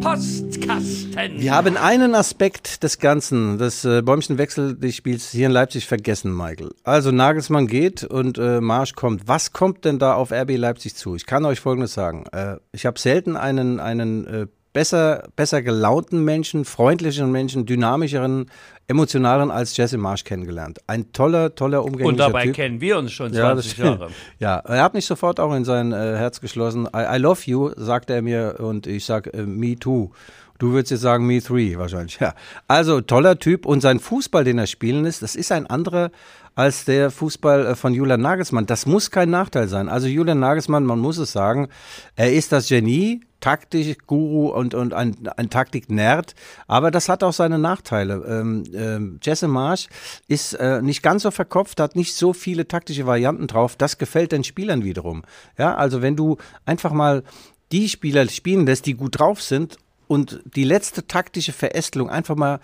Postkasten. Wir haben einen Aspekt des Ganzen, des äh, Bäumchenwechsel des Spiels hier in Leipzig vergessen, Michael. Also Nagelsmann geht und äh, Marsch kommt. Was kommt denn da auf RB Leipzig zu? Ich kann euch Folgendes sagen. Äh, ich habe selten einen, einen äh, besser, besser gelaunten Menschen, freundlicheren Menschen, dynamischeren, emotionaleren als Jesse Marsch kennengelernt. Ein toller, toller, umgänglicher Und dabei Typ. kennen wir uns schon Ja, das 20 stimmt. Jahre. Ja, er hat mich sofort auch in sein äh, Herz geschlossen. I, I love you, sagte er mir und ich sag äh, me too. Du würdest jetzt sagen me three wahrscheinlich. Ja. Also toller Typ und sein Fußball, den er spielen lässt, das ist ein anderer als der Fußball äh, von Julian Nagelsmann. Das muss kein Nachteil sein. Also Julian Nagelsmann, man muss es sagen, er ist das Genie, taktisch Guru und, und ein, ein Taktik-Nerd, aber das hat auch seine Nachteile. Ähm, ähm, Jesse Marsch ist äh, nicht ganz so verkopft, hat nicht so viele taktische Varianten drauf. Das gefällt den Spielern wiederum. Ja, also wenn du einfach mal die Spieler spielen lässt, die gut drauf sind und die letzte taktische Verästelung einfach mal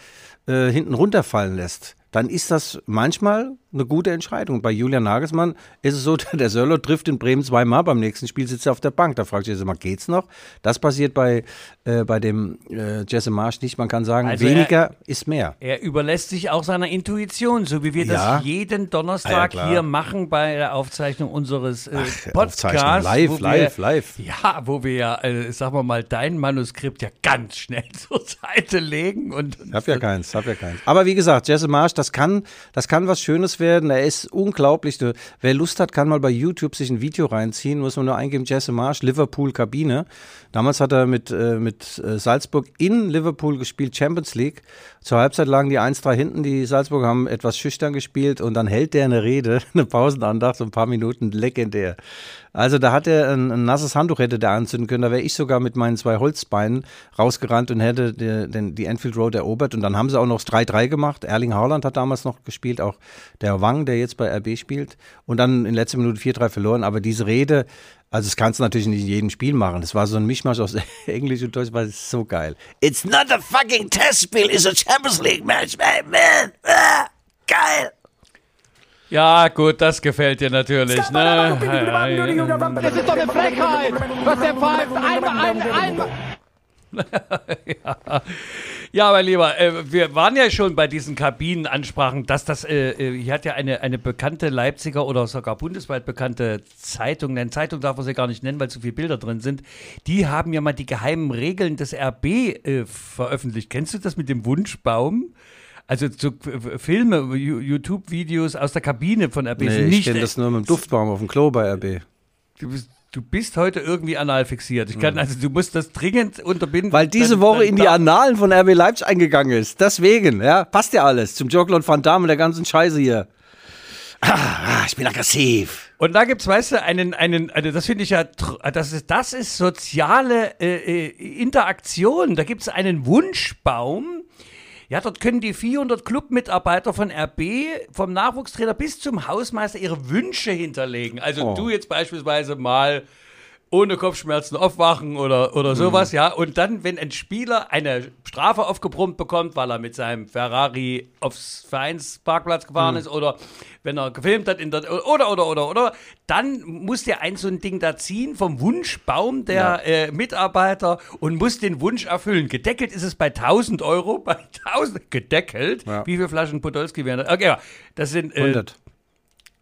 äh, hinten runterfallen lässt, dann ist das manchmal eine gute Entscheidung. Bei Julian Nagelsmann ist es so, der Sörlo trifft in Bremen zweimal, beim nächsten Spiel sitzt er auf der Bank. Da fragt sich mal, geht's noch? Das passiert bei, äh, bei dem äh, Jesse Marsch nicht. Man kann sagen, Also weniger ist mehr. Er überlässt sich auch seiner Intuition, so wie wir Ja. das jeden Ah, ja, Donnerstag hier machen bei der Aufzeichnung unseres äh, Ach, Podcasts. Live, wo wir, live, live. Ja, wo wir ja, äh, sagen wir mal, dein Manuskript ja ganz schnell zur Seite legen und Ich hab ja keins, hab ja keins. Aber wie gesagt, Jesse Marsch, das kann, das kann was Schönes werden. Er ist unglaublich. Wer Lust hat, kann mal bei YouTube sich ein Video reinziehen. Muss man nur eingeben, Jesse Marsch, Liverpool Kabine. Damals hat er mit, äh, mit äh, Salzburg in Liverpool gespielt, Champions League. Zur Halbzeit lagen die 1-3 hinten. Die Salzburger haben etwas schüchtern gespielt und dann hält der eine Rede, eine Pausenandacht, so ein paar Minuten, legendär. Also da hat er ein, ein nasses Handtuch hätte der anzünden können. Da wäre ich sogar mit meinen zwei Holzbeinen rausgerannt und hätte die, den, die Enfield Road erobert. Und dann haben sie auch noch das 3-3 gemacht. Erling Haaland hat damals noch gespielt, auch der Wang, der jetzt bei RB spielt. Und dann in letzter Minute 4-3 verloren. Aber diese Rede, also das kannst du natürlich nicht in jedem Spiel machen. Das war so ein Mischmasch aus Englisch und Deutsch, war so geil. It's not a fucking Testspiel, it's a Champions League match, man. man. Ah, geil. Ja, gut, das gefällt dir natürlich. Ne? Das ist doch eine Frechheit, was der pfeift. Einmal, ein, einmal. Ja, aber lieber, äh, wir waren ja schon bei diesen Kabinenansprachen, dass das, äh, äh, hier hat ja eine, eine bekannte Leipziger oder sogar bundesweit bekannte Zeitung, nein, Zeitung darf man sie gar nicht nennen, weil zu viele Bilder drin sind, die haben ja mal die geheimen Regeln des RB äh, veröffentlicht. Kennst du das mit dem Wunschbaum? Also so F- Filme, YouTube-Videos aus der Kabine von RB Nee, sind ich nicht. kenne das nur mit dem Duftbaum auf dem Klo bei RB. du, bist, du bist heute irgendwie anal fixiert. Ich kann, also du musst das dringend unterbinden. Mhm. Weil diese Dein- Woche dein in die Annalen von RB Leipzig eingegangen ist. Deswegen, ja, passt ja alles. Zum Jokl und Van Damme und der ganzen Scheiße hier. Ah, ich bin aggressiv. Und da gibt's, weißt du, einen, einen, also das finde ich ja, das ist, das ist soziale äh, äh, Interaktion. Da gibt's einen Wunschbaum. Ja, dort können die 400 Clubmitarbeiter von RB, vom Nachwuchstrainer bis zum Hausmeister, ihre Wünsche hinterlegen. Also Oh. du jetzt beispielsweise mal ohne Kopfschmerzen aufwachen oder, oder sowas, ja. Und dann, wenn ein Spieler eine Strafe aufgebrummt bekommt, weil er mit seinem Ferrari aufs Vereinsparkplatz gefahren ist oder wenn er gefilmt hat in der, oder, oder, oder, oder, dann muss der ein so ein Ding da ziehen vom Wunschbaum der äh, Mitarbeiter und muss den Wunsch erfüllen. Gedeckelt ist es bei 1000 Euro, bei 1000, gedeckelt. Ja. Wie viele Flaschen Podolski wären das? Okay, ja, das sind, äh, 100.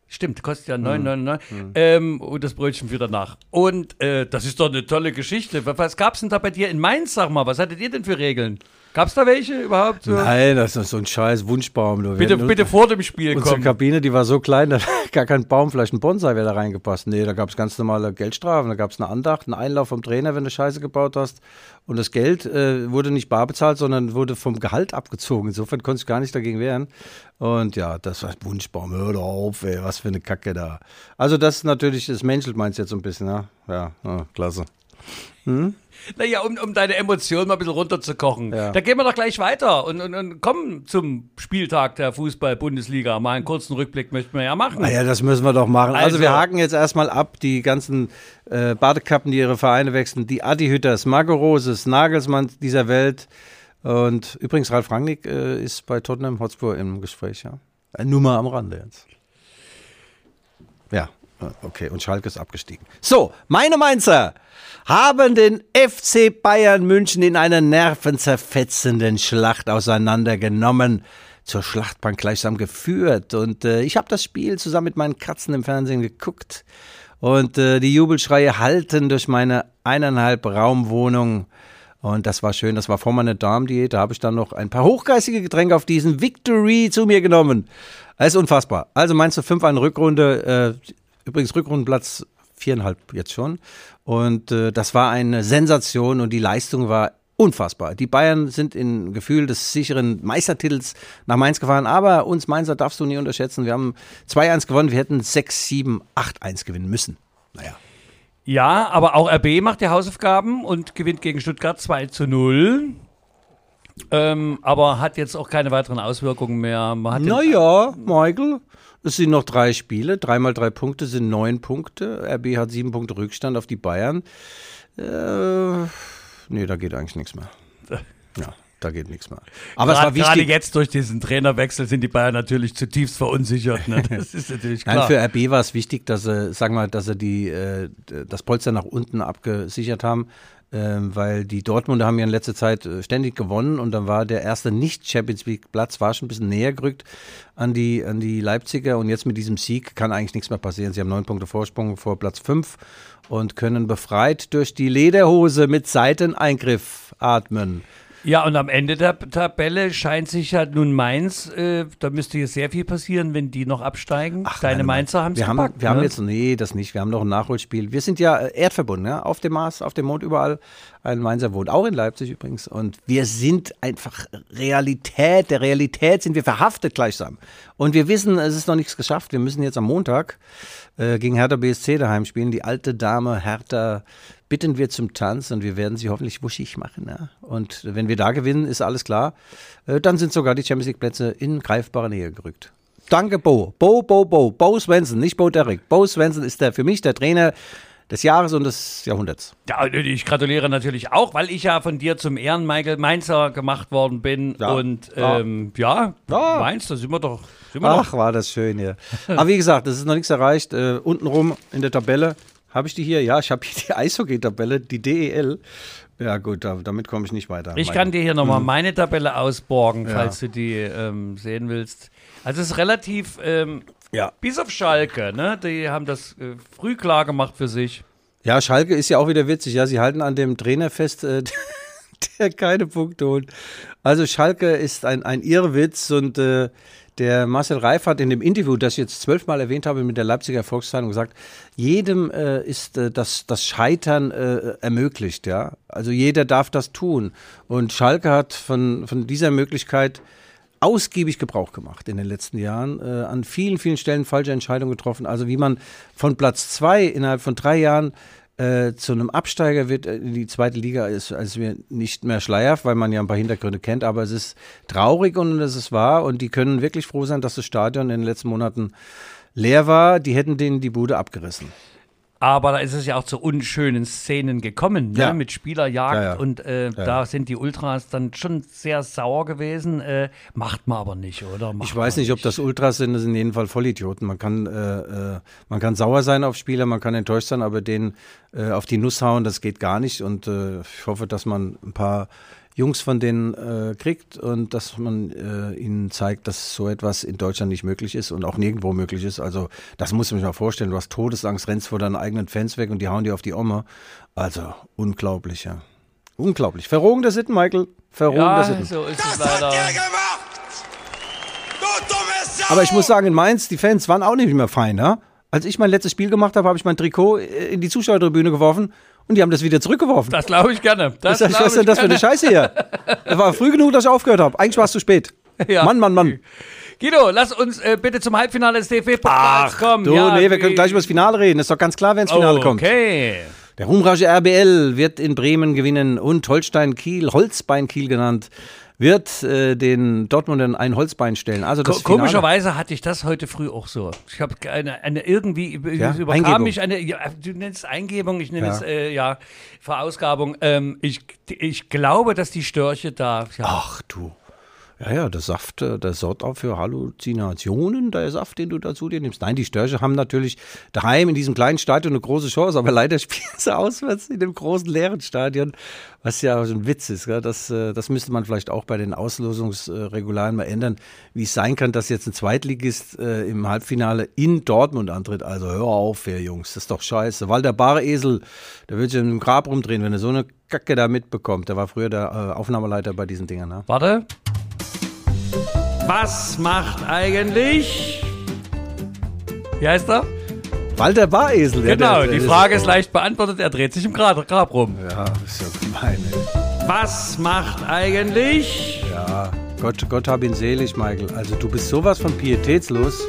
Stimmt, kostet ja Hm. 9,99. Ähm, und das Brötchen wieder nach. Und äh, das ist doch eine tolle Geschichte. Was, was gab's denn da bei dir in Mainz, sag mal? Was hattet ihr denn für Regeln? Gab's da welche überhaupt? So? Nein, das ist so ein scheiß Wunschbaum. Wir Bitte, bitte vor dem Spiel Unsere kommen. Kabine, die war so klein, da gar kein Baum, vielleicht ein Bonsai wäre da reingepasst. Nee, da gab es ganz normale Geldstrafen, da gab es eine Andacht, einen Einlauf vom Trainer, wenn du Scheiße gebaut hast. Und das Geld äh, wurde nicht bar bezahlt, sondern wurde vom Gehalt abgezogen. Insofern konnte ich gar nicht dagegen wehren. Und ja, das war Wunschbaum, hör doch auf, ey, was für eine Kacke da. Also das ist natürlich, das menschelt meinst jetzt so ein bisschen, ja? Ja, ja klasse. Naja, um, um deine Emotionen mal ein bisschen runterzukochen. Ja. Da gehen wir doch gleich weiter und, und, und kommen zum Spieltag der Fußball-Bundesliga. Mal einen kurzen Rückblick möchten wir ja machen. Ah ja, das müssen wir doch machen. Also, Also- wir haken jetzt erstmal ab die ganzen äh, Badekappen, die ihre Vereine wechseln. Die Adi Hütters, Marco Roses, Nagelsmann dieser Welt. Und übrigens, Ralf Rangnick äh, ist bei Tottenham Hotspur im Gespräch, ja. Äh, nur mal am Rande jetzt. Ja, äh, okay. Und Schalke ist abgestiegen. So, meine Mainzer haben den FC Bayern München in einer nervenzerfetzenden Schlacht auseinandergenommen, zur Schlachtbank gleichsam geführt. Und äh, ich habe das Spiel zusammen mit meinen Katzen im Fernsehen geguckt. Und äh, die Jubelschreie halten durch meine eineinhalb Raumwohnung. Und das war schön, das war vor meiner Darmdiät. Da habe ich dann noch ein paar hochgeistige Getränke auf diesen Victory zu mir genommen. Das ist unfassbar. Also meinst du fünf eine Rückrunde, äh, übrigens Rückrundenplatz viereinhalb jetzt schon. Und äh, das war eine Sensation und die Leistung war unfassbar. Die Bayern sind in Gefühl des sicheren Meistertitels nach Mainz gefahren, aber uns Mainzer darfst du nie unterschätzen. Wir haben 2-1 gewonnen, wir hätten 6, 7, 8-1 gewinnen müssen. Naja. Ja, aber auch RB macht die Hausaufgaben und gewinnt gegen Stuttgart 2 zu 0. Ähm, aber hat jetzt auch keine weiteren Auswirkungen mehr. Naja, Michael, es sind noch drei Spiele. Dreimal drei Punkte sind neun Punkte. RB hat sieben Punkte Rückstand auf die Bayern. Äh, nee, da geht eigentlich nichts mehr. Ja, da geht nichts mehr. Aber es war Gerade jetzt durch diesen Trainerwechsel sind die Bayern natürlich zutiefst verunsichert. Ne? Das ist natürlich Nein, klar. für RB war es wichtig, dass sie, sagen wir, dass sie die, äh, das Polster nach unten abgesichert haben, ähm, weil die Dortmunder haben ja in letzter Zeit äh, ständig gewonnen und dann war der erste Nicht-Champions League-Platz war schon ein bisschen näher gerückt an die, an die Leipziger und jetzt mit diesem Sieg kann eigentlich nichts mehr passieren. Sie haben neun Punkte Vorsprung vor Platz fünf und können befreit durch die Lederhose mit Seiteneingriff atmen. Ja, und am Ende der Tabelle scheint sich ja nun Mainz, äh, da müsste jetzt sehr viel passieren, wenn die noch absteigen. Deine nein, Mainzer haben es wir haben, gepackt. wir haben ne? jetzt, nee, das nicht. Wir haben noch ein Nachholspiel. Wir sind ja äh, erdverbunden, ja, auf dem Mars, auf dem Mond, überall. Ein Mainzer wohnt auch in Leipzig übrigens. Und wir sind einfach Realität, der Realität sind wir verhaftet gleichsam. Und wir wissen, es ist noch nichts geschafft. Wir müssen jetzt am Montag äh, gegen Hertha BSC daheim spielen. Die alte Dame Hertha bitten wir zum Tanz und wir werden sie hoffentlich wuschig machen. Ja? Und wenn wir da gewinnen, ist alles klar. Äh, dann sind sogar die Champions League Plätze in greifbare Nähe gerückt. Danke, Bo. Bo, Bo, Bo. Bo Svensson, nicht Bo Derek. Bo Svensson ist der für mich der Trainer des Jahres und des Jahrhunderts. Ja, ich gratuliere natürlich auch, weil ich ja von dir zum Ehren Michael Mainzer gemacht worden bin. Ja. Und Ja. ähm, ja, Ja. Mainz, da sind wir doch. Sind wir Ach, war das schön hier. Aber wie gesagt, es ist noch nichts erreicht. Äh, untenrum in der Tabelle habe ich die hier. Ja, ich habe hier die Eishockey-Tabelle, die DEL. Ja gut, da, damit komme ich nicht weiter. Ich kann dir hier nochmal meine Tabelle ausborgen, falls du die ähm, sehen willst. Also es ist relativ, ähm, Ja. bis auf Schalke, ne? Die haben das äh, früh klar gemacht für sich. Ja, Schalke ist ja auch wieder witzig. Ja, sie halten an dem Trainer fest, äh, der keine Punkte holt. Also Schalke ist ein, ein Irrwitz und äh, der Marcel Reif hat in dem Interview, das ich jetzt zwölfmal erwähnt habe mit der Leipziger Volkszeitung gesagt, jedem äh, ist äh, das, das Scheitern äh, ermöglicht, ja. Also jeder darf das tun. Und Schalke hat von, von dieser Möglichkeit ausgiebig Gebrauch gemacht in den letzten Jahren, äh, an vielen, vielen Stellen falsche Entscheidungen getroffen. Also wie man von Platz zwei innerhalb von drei Jahren äh, zu einem Absteiger wird in die zweite Liga, ist also mir nicht mehr schleierhaft, weil man ja ein paar Hintergründe kennt, aber es ist traurig und es ist wahr und die können wirklich froh sein, dass das Stadion in den letzten Monaten leer war. Die hätten denen die Bude abgerissen. Aber da ist es ja auch zu unschönen Szenen gekommen, ne? Ja. mit Spielerjagd Ja, ja. und äh, da sind die Ultras dann schon sehr sauer gewesen. Äh, macht man aber nicht, oder? Macht Ich weiß nicht, ob das Ultras sind, das sind in jedem Fall Vollidioten. Man kann, äh, äh, man kann sauer sein auf Spieler, man kann enttäuscht sein, aber denen äh, auf die Nuss hauen, das geht gar nicht. Und äh, ich hoffe, dass man ein paar Jungs von denen äh, kriegt und dass man äh, ihnen zeigt, dass so etwas in Deutschland nicht möglich ist und auch nirgendwo möglich ist. Also das muss man sich mal vorstellen. Du hast Todesangst, rennst vor deinen eigenen Fans weg und die hauen dir auf die Oma. Also unglaublich, ja. Unglaublich. Verrohung Sitten, Michael. Verrohung Ja, Sitten. so ist Das es leider. er! Aber ich muss sagen, in Mainz, die Fans waren auch nicht mehr fein, ja? Als ich mein letztes Spiel gemacht habe, habe ich mein Trikot äh, in die Zuschauertribüne geworfen und die haben das wieder zurückgeworfen. Das glaube ich gerne. Das ich sag, was ist denn das für eine. Scheiße hier? Es war früh genug, dass ich aufgehört habe. Eigentlich war es zu spät. Ja. Mann, Mann, Mann. Guido, lass uns äh, bitte zum Halbfinale des DFB-Pokals kommen. Du, Ja, nee, wir können gleich über das Finale reden. Ist doch ganz klar, wenn das Finale kommt. Okay. Der ruhmreiche RBL wird in Bremen gewinnen und Holstein Kiel, Holzbein Kiel genannt, wird äh, den Dortmundern ein Holzbein stellen. Also das Ko komischerweise hatte ich das heute früh auch so. Ich habe eine, eine irgendwie Ja, überkam Eingebung. mich eine. Ja, du nennst Eingebung, ich nenne Ja. es äh, ja Verausgabung. Ähm, ich, ich glaube, dass die Störche da. Ja, Ach du. Ja, ja, der Saft, äh, der sorgt auch für Halluzinationen, der Saft, den du dazu dir nimmst. Nein, die Störche haben natürlich daheim in diesem kleinen Stadion eine große Chance, aber leider spielen sie auswärts in dem großen leeren Stadion, was ja ein Witz ist. Gell? Das, äh, das müsste man vielleicht auch bei den Auslosungsregularien mal ändern, wie es sein kann, dass jetzt ein Zweitligist äh, im Halbfinale in Dortmund antritt. Also hör auf, ihr Jungs, das ist doch scheiße. Walter Baresel, der wird sich im Grab rumdrehen, wenn er so eine Kacke da mitbekommt. Der war früher der Aufnahmeleiter bei diesen Dingern. Ne? Warte. Was macht eigentlich. Wie heißt er? Walter Baresel. der- Genau, die Frage ist leicht beantwortet. Er dreht sich im Grab, Grab rum. Ja, ist ja gemein. ey. Was macht eigentlich. Ja, Gott, Gott hab ihn selig, Michael. Also du bist sowas von pietätslos.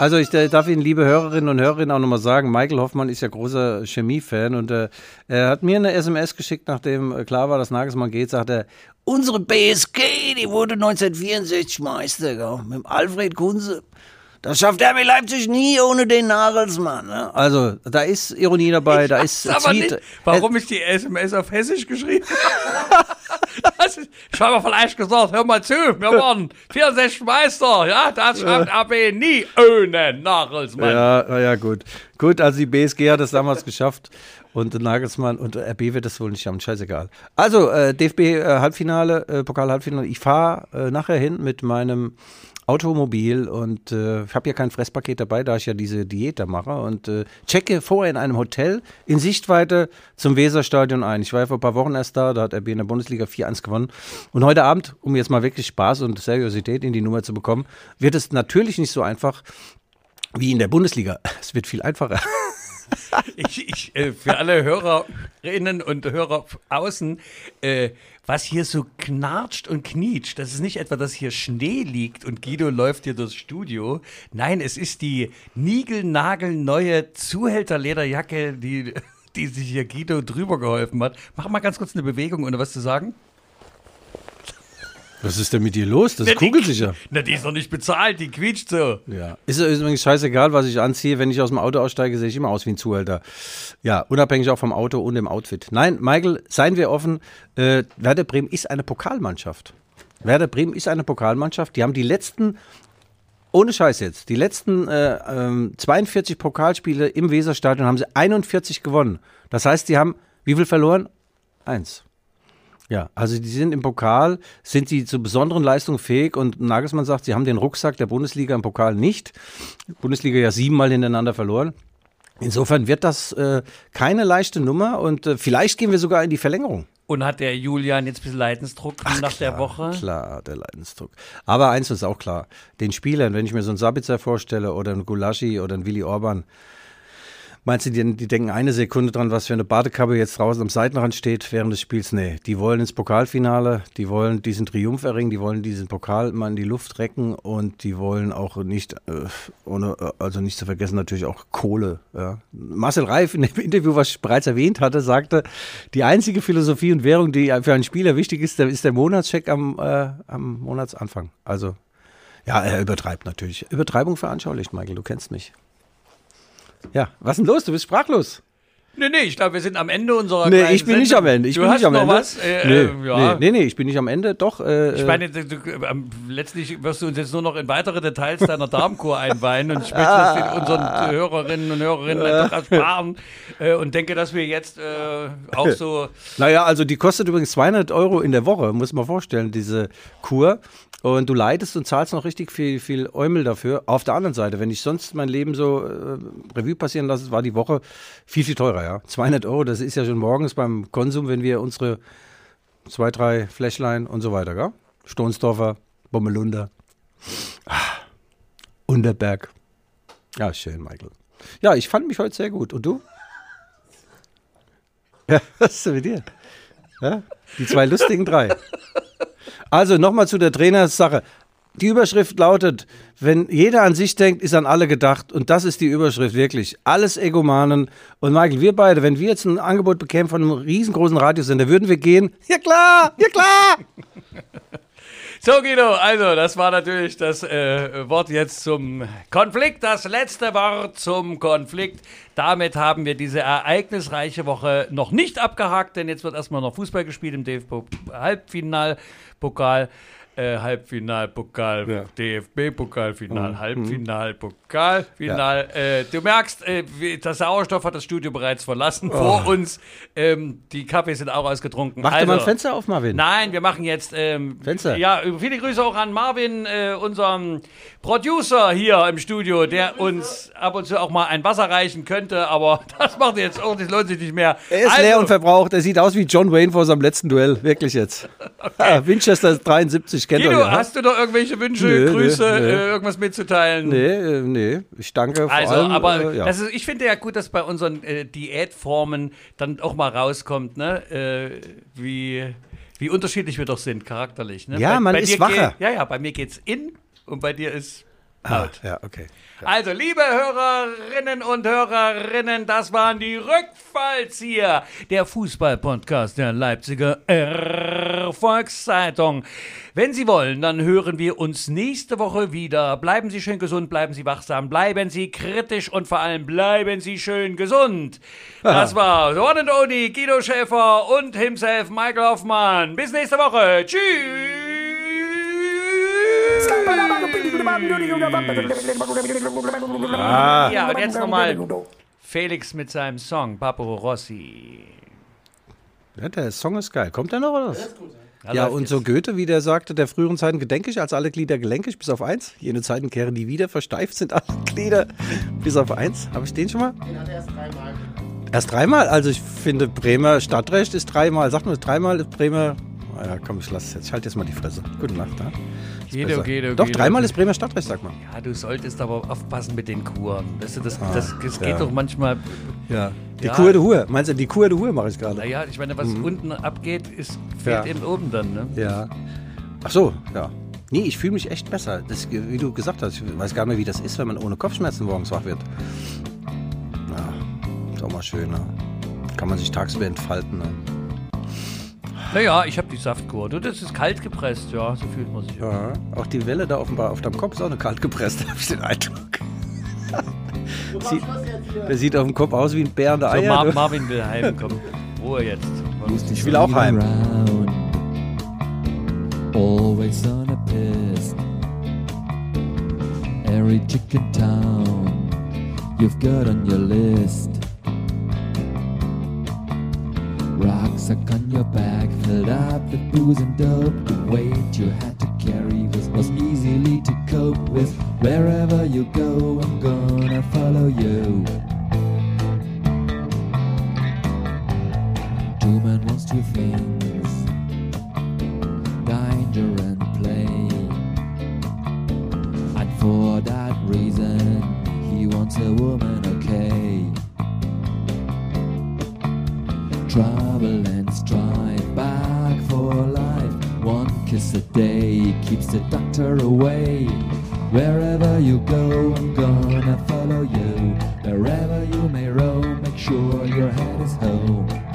Also ich äh, darf Ihnen, liebe Hörerinnen und Hörer, auch nochmal sagen, Michael Hoffmann ist ja großer Chemie-Fan und äh, er hat mir eine SMS geschickt, nachdem äh, klar war, dass Nagelsmann geht, sagt er, Unsere BSG, die wurde 1964 Meister, gell? mit Alfred Kunze. Das schafft RB Leipzig nie ohne den Nagelsmann. Ne? also da ist Ironie dabei, da ist Aber Zwiet- nicht, warum ich die SMS auf Hessisch geschrieben Ich habe vielleicht gesagt, hör mal zu, wir waren 64 Meister, ja, das schafft AB nie ohne Nagelsmann. Ja, na ja, gut. Gut, also die BSG hat es damals geschafft und der Nagelsmann und RB wird das wohl nicht haben, scheißegal. Also, äh, DFB äh, Halbfinale, äh, Pokal-Halbfinale. Ich fahre äh, nachher hin mit meinem Automobil und äh, ich habe ja kein Fresspaket dabei, da ich ja diese Diät da mache und äh, checke vorher in einem Hotel in Sichtweite zum Weserstadion ein. Ich war ja vor ein paar Wochen erst da, da hat RB in der Bundesliga 4-1 gewonnen. Und heute Abend, um jetzt mal wirklich Spaß und Seriosität in die Nummer zu bekommen, wird es natürlich nicht so einfach, wie in der Bundesliga. Es wird viel einfacher. Ich, ich, äh, für alle Hörerinnen und Hörer außen, äh, was hier so knarzt und knietscht, das ist nicht etwa, dass hier Schnee liegt und Guido läuft hier durchs Studio. Nein, es ist die niegelnagelneue Zuhälterlederjacke, die, die sich hier Guido drüber geholfen hat. Mach mal ganz kurz eine Bewegung, ohne was zu sagen. Was ist denn mit dir los? Das ist Na, die- kugelsicher. Na, die ist doch nicht bezahlt, die quietscht so. Ja. Ist, ist übrigens scheißegal, was ich anziehe. Wenn ich aus dem Auto aussteige, sehe ich immer aus wie ein Zuhälter. Ja, unabhängig auch vom Auto und dem Outfit. Nein, Michael, seien wir offen. Äh, Werder Bremen ist eine Pokalmannschaft. Werder Bremen ist eine Pokalmannschaft. Die haben die letzten, ohne Scheiß jetzt, die letzten äh, ähm, 42 Pokalspiele im Weserstadion haben sie 41 gewonnen. Das heißt, die haben wie viel verloren? Eins. Ja, also die sind im Pokal, sind sie zu besonderen Leistungen fähig und Nagelsmann sagt, sie haben den Rucksack der Bundesliga im Pokal nicht. Bundesliga ja siebenmal hintereinander verloren. Insofern wird das äh, keine leichte Nummer und äh, vielleicht gehen wir sogar in die Verlängerung. Und hat der Julian jetzt ein bisschen Leidensdruck nach der Woche? Klar, der Leidensdruck. Aber eins ist auch klar, den Spielern, wenn ich mir so einen Sabitzer vorstelle oder einen Gulaschi oder einen Willi Orban, meinst du, die, die denken eine Sekunde dran, was für eine Badekappe jetzt draußen am Seitenrand steht während des Spiels? Nee, die wollen ins Pokalfinale, die wollen diesen Triumph erringen, die wollen diesen Pokal mal in die Luft recken und die wollen auch nicht, äh, ohne, äh, also nicht zu vergessen, natürlich auch Kohle. Ja. Marcel Reif in dem Interview, was ich bereits erwähnt hatte, sagte, die einzige Philosophie und Währung, die für einen Spieler wichtig ist, ist der Monatscheck am, äh, am Monatsanfang. Also, ja, er übertreibt natürlich. Übertreibung veranschaulicht, Michael, du kennst mich. Ja, was ist denn los? Du bist sprachlos. Nee, nee, ich glaube, wir sind am Ende unserer Nee, ich bin nicht Sendung. am Ende. Ich du bin hast nicht am noch Ende. was? Äh, nee, äh, ja. nee, nee, nee, ich bin nicht am Ende. Doch. Äh, Ich meine, du, ähm, letztlich wirst du uns jetzt nur noch in weitere Details deiner Darmkur einweihen und ich möchte das unseren Hörerinnen und Hörerinnen einfach ersparen äh, und denke, dass wir jetzt äh, auch so Naja, also die kostet übrigens 200 Euro in der Woche, muss man vorstellen, diese Kur. Und du leidest und zahlst noch richtig viel, viel Eumel dafür. Auf der anderen Seite, wenn ich sonst mein Leben so äh, Revue passieren lasse, war die Woche viel, viel teurer, ja. 200 Euro, das ist ja schon morgens beim Konsum, wenn wir unsere zwei, drei Fläschlein und so weiter, gell? Stonsdorfer, Bommelunder, ah, Unterberg. Ja, schön, Michael. Ja, ich fand mich heute sehr gut. Und du? Ja, was ist denn mit dir? Ja, die zwei lustigen drei. Also nochmal zu der Trainersache. Die Überschrift lautet, wenn jeder an sich denkt, ist an alle gedacht. Und das ist die Überschrift wirklich. Alles Egomanen. Und Michael, wir beide, wenn wir jetzt ein Angebot bekämen von einem riesengroßen Radiosender, würden wir gehen? Ja klar, ja klar. So, Guido, also das war natürlich das äh, Wort jetzt zum Konflikt, das letzte Wort zum Konflikt. Damit haben wir diese ereignisreiche Woche noch nicht abgehakt, denn jetzt wird erstmal noch Fußball gespielt im DFB-Halbfinalpokal. Äh, Halbfinalpokal, Ja. DFB-Pokalfinal, Halbfinalpokal, Final. Äh, du merkst, äh, der Sauerstoff hat das Studio bereits verlassen. Vor uns, ähm, die Kaffees sind auch ausgetrunken. Mach dir mal ein Fenster auf, Marvin. Nein, wir machen jetzt. Ähm, Fenster. Ja, viele Grüße auch an Marvin, äh, unserem Producer hier im Studio, der uns ab und zu auch mal ein Wasser reichen könnte, aber das macht jetzt auch, das lohnt sich nicht mehr. Er ist also, leer und verbraucht. Er sieht aus wie John Wayne vor seinem letzten Duell. Wirklich jetzt. Ah, Winchester 73 kennt Guido, ja. hast du noch irgendwelche Wünsche, Nö, Grüße, nö, nö. Äh, irgendwas mitzuteilen? Nee, äh, nee. Ich danke vor Also, allem. aber äh, ja. ist, ich finde ja gut, dass bei unseren äh, Diätformen dann auch mal rauskommt, ne, äh, wie, wie unterschiedlich wir doch sind, charakterlich. Ne? Ja, bei, man bei ist wacher. Geht, ja, ja, bei mir geht's in und bei dir ist ah, out. ja, okay. Also, liebe Hörerinnen und Hörerinnen, das waren die Rückfallzieher, der Fußball-Podcast der Leipziger Erfolgszeitung. Wenn Sie wollen, dann hören wir uns nächste Woche wieder. Bleiben Sie schön gesund, bleiben Sie wachsam, bleiben Sie kritisch und vor allem bleiben Sie schön gesund. Das war the one and only Guido Schäfer und himself Michael Hoffmann. Bis nächste Woche. Tschüss. Ja, und jetzt nochmal Felix mit seinem Song Papo Rossi. Ja, der Song ist geil. Kommt der noch oder was? Da Ja, läuft und jetzt. so Goethe, wie der sagte, der früheren Zeiten gedenklich, als alle Glieder gelenkig, bis auf eins. Jene Zeiten kehren nie wieder, versteift sind alle Glieder, bis auf eins. Habe ich den schon mal? Den hat er erst dreimal. Erst dreimal? Also ich finde, Bremer Stadtrecht ist dreimal. Sagt man dreimal ist Bremer... Ah Ja, komm, ich lass es jetzt. Ich halte jetzt mal die Fresse. Gute Nacht, ja? Ist Guido, besser. Guido, Doch, Guido. dreimal ist Bremer Stadtrecht, sagt man. Ja, du solltest aber aufpassen mit den Kuren. Weißt du, das, das, das geht ja. doch manchmal. Ja. Die Ja. Kur de Hur. Meinst du, die Kur de Hur mache ich gerade? Naja, ich meine, was unten abgeht, ist, fehlt Ja. eben oben dann. Ne? Ja. Ach so, ja. Nee, ich fühle mich echt besser. Das, wie du gesagt hast, ich weiß gar nicht mehr, wie das ist, wenn man ohne Kopfschmerzen morgens wach wird. Ja, ist auch mal schön, ne? Kann man sich tagsüber entfalten, ne? Naja, ich habe die Saftkur. Du, das ist kalt gepresst, ja, so fühlt man sich. Ja, auch die Welle da offenbar auf deinem Kopf ist auch eine kalt gepresste, habe ich den Eindruck. sieht, der sieht auf dem Kopf aus wie ein Bär an der So, Eier. Mar du. Marvin will heimkommen. Ruhe jetzt. ich will auch heim. around, always on a piss. Every chicken town you've got on your list. Rucksack on your back, filled up with booze and dope. The weight you had to carry was, was easily to cope with. Wherever you go, I'm gonna follow you. Two men wants two things danger and play. And for that reason, he wants a woman, okay. Trouble A day keeps the doctor away. Wherever you go, I'm gonna follow you. Wherever you may roam, make sure your head is home.